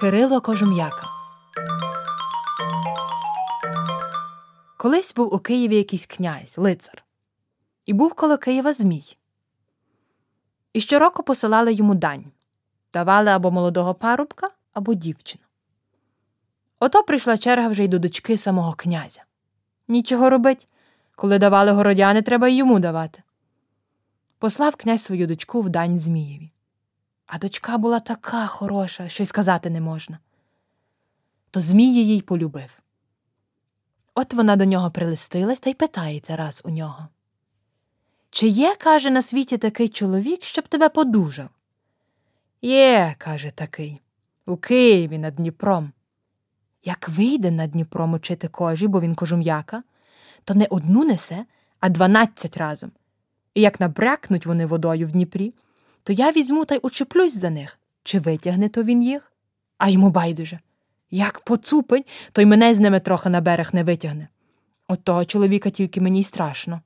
Кирило Кожум'яка Колись був у Києві якийсь князь, лицар, і був коло Києва Змій. І щороку посилали йому дань давали або молодого парубка, або дівчину. Ото прийшла черга вже й до дочки самого князя. Нічого робить, коли давали городяни, треба й йому давати. Послав князь свою дочку в дань Змієві. А дочка була така хороша, що й сказати не можна. То Змій її полюбив. От вона до нього прилистилась та й питається раз у нього. Чи є, каже, на світі такий чоловік, щоб тебе подужав? Є, каже такий, у Києві над Дніпром. Як вийде над Дніпром учити кожі, бо він кожум'яка, то не одну несе, а дванадцять разом. І як набрякнуть вони водою в Дніпрі, то я візьму та й учеплюсь за них, чи витягне то він їх, а йому байдуже. Як поцупить, то й мене з ними трохи на берег не витягне. От того чоловіка тільки мені й страшно.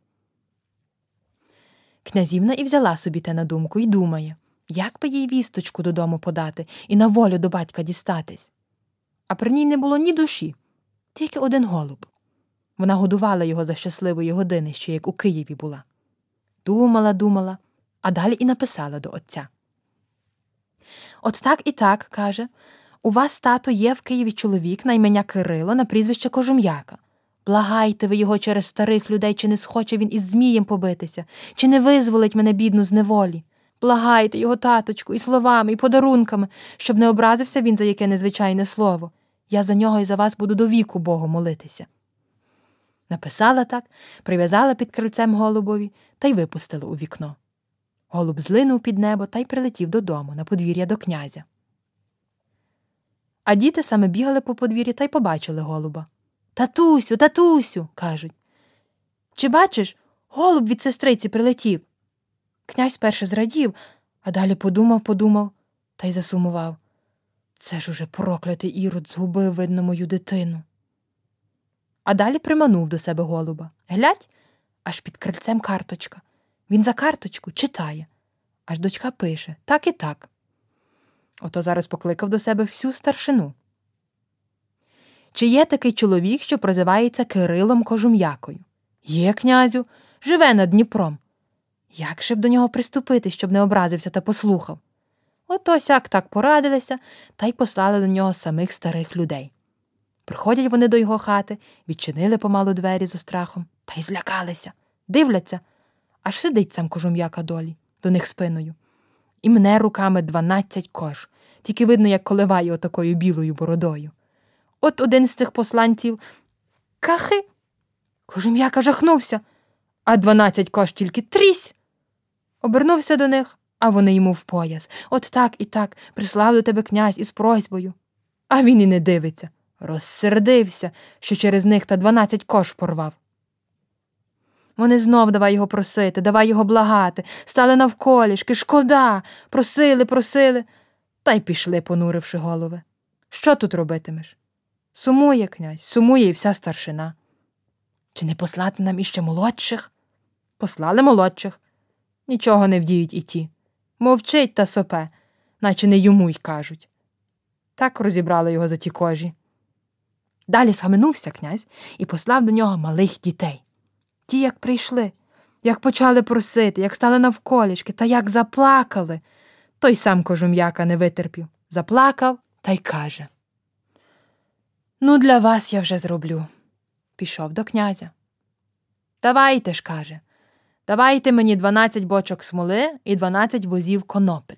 Князівна і взяла собі те на думку і думає, як би їй вісточку додому подати і на волю до батька дістатись. А при ній не було ні душі, тільки один голуб. Вона годувала його за щасливої години, ще як у Києві була. Думала, думала, а далі і написала до отця. От так і так, каже, у вас, тато, є в Києві чоловік на ім'я Кирило на прізвище Кожум'яка. Благайте ви його через старих людей, чи не схоче він із Змієм побитися, чи не визволить мене, бідну, з неволі. Благайте його, таточку, і словами, і подарунками, щоб не образився він за яке незвичайне слово. Я за нього і за вас буду до віку Богу молитися. Написала так, прив'язала під крильцем голубові та й випустила у вікно. Голуб злинув під небо та й прилетів додому, на подвір'я до князя. А діти саме бігали по подвір'ї та й побачили голуба. Татусю, татусю, кажуть. Чи бачиш, голуб від сестриці прилетів? Князь перше зрадів, а далі подумав, подумав та й засумував. Це ж уже проклятий ірод згубив, видно, мою дитину. А далі приманув до себе голуба. Глядь, аж під крильцем карточка. Він за карточку читає, аж дочка пише так і так. Ото зараз покликав до себе всю старшину. Чи є такий чоловік, що прозивається Кирилом Кожум'якою? Є, князю, живе над Дніпром. Як же б до нього приступити, щоб не образився та послухав? Ото сяк так порадилися та й послали до нього самих старих людей. Приходять вони до його хати, відчинили помалу двері з острахом та й злякалися, дивляться, аж сидить сам кожум'яка долі, до них спиною. І мне руками дванадцять кож, тільки видно, як коливає отакою білою бородою. От один з цих посланців кахи. Кожум'яка жахнувся, а дванадцять кож тільки трісь. Обернувся до них, а вони йому в пояс. От так і так прислав до тебе князь із просьбою. А він і не дивиться. Розсердився, що через них та дванадцять кош порвав. Вони знов давай його просити, давай його благати, стали навколішки, шкода, просили, просили, та й пішли, понуривши голови. Що тут робитимеш? Сумує князь, сумує і вся старшина. Чи не послати нам іще молодших? Послали молодших. Нічого не вдіють і ті. Мовчить та сопе, наче не йому й кажуть. Так розібрали його за ті кожі. Далі схаменувся князь і послав до нього малих дітей. Ті, як прийшли, як почали просити, як стали навколішки, та як заплакали. Той сам кожум'яка не витерпів, заплакав та й каже Ну, для вас я вже зроблю. Пішов до князя. Давайте ж, каже, давайте мені дванадцять бочок смоли і дванадцять возів конопель.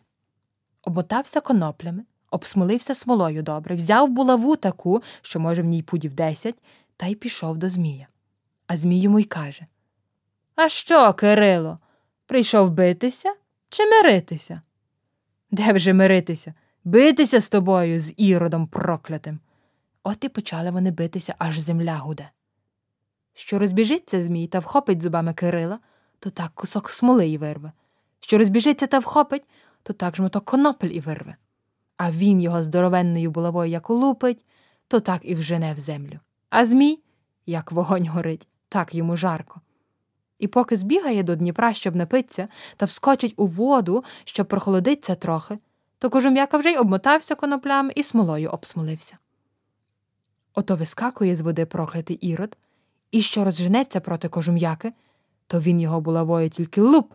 Омотався коноплями, обсмолився смолою добре, взяв булаву таку, що, може, в ній пудів десять, та й пішов до Змія. А Змій йому й каже А що, Кирило, прийшов битися чи миритися? Де вже миритися? Битися з тобою, з іродом проклятим. От і почали вони битися, аж земля гуде. Що розбіжиться Змій та вхопить зубами Кирила, то так кусок смоли й вирве. Що розбіжиться та вхопить, то так жмоток конопель і вирве. А він його здоровенною булавою як улупить, то так і вжене в землю. А Змій, як вогонь горить, так йому жарко. І поки збігає до Дніпра, щоб напитися, та вскочить у воду, щоб прохолодиться трохи, то кожум'яка вже й обмотався коноплями і смолою обсмолився. Ото вискакує з води проклятий ірод, і що розженеться проти кожум'яки, то він його булавою тільки луп.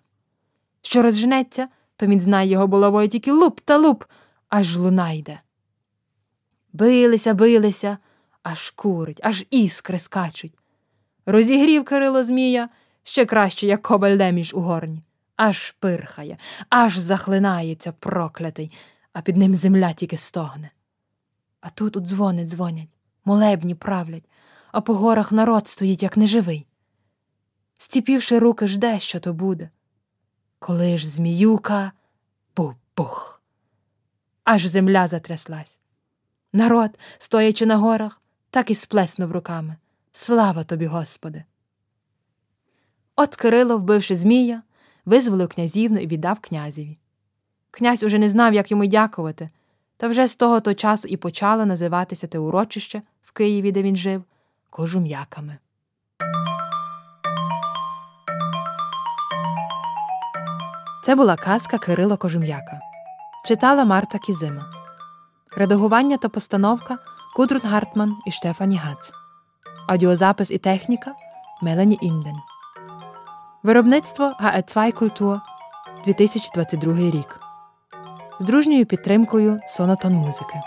Що розженеться, то він знає його булавою тільки луп та луп, аж луна йде. Билися, билися, аж курить, аж іскри скачуть. Розігрів Кирило Змія ще краще, як кобель деміж у горні, аж пирхає, аж захлинається проклятий, а під ним земля тільки стогне. А тут у дзвони дзвонять, молебні правлять, а по горах народ стоїть, як неживий. Стіпівши руки, жде, що то буде. Коли ж зміюка бух-бух. Аж земля затряслась. Народ, стоячи на горах, так і сплеснув руками. Слава тобі, Господи! От Кирило, вбивши Змія, визволив князівну і віддав князеві. Князь уже не знав, як йому дякувати, та вже з того то часу і почало називатися те урочище в Києві, де він жив, кожум'яками. Це була казка Кирило Кожум'яка. Читала Марта Кізима. Редагування та постановка Кудрун Гартман і ШтефаніГац. Аудіозапис і техніка Мелані Інден. Виробництво ГЕ2 Культур 2022 рік. З дружньою підтримкою Сонатон музики.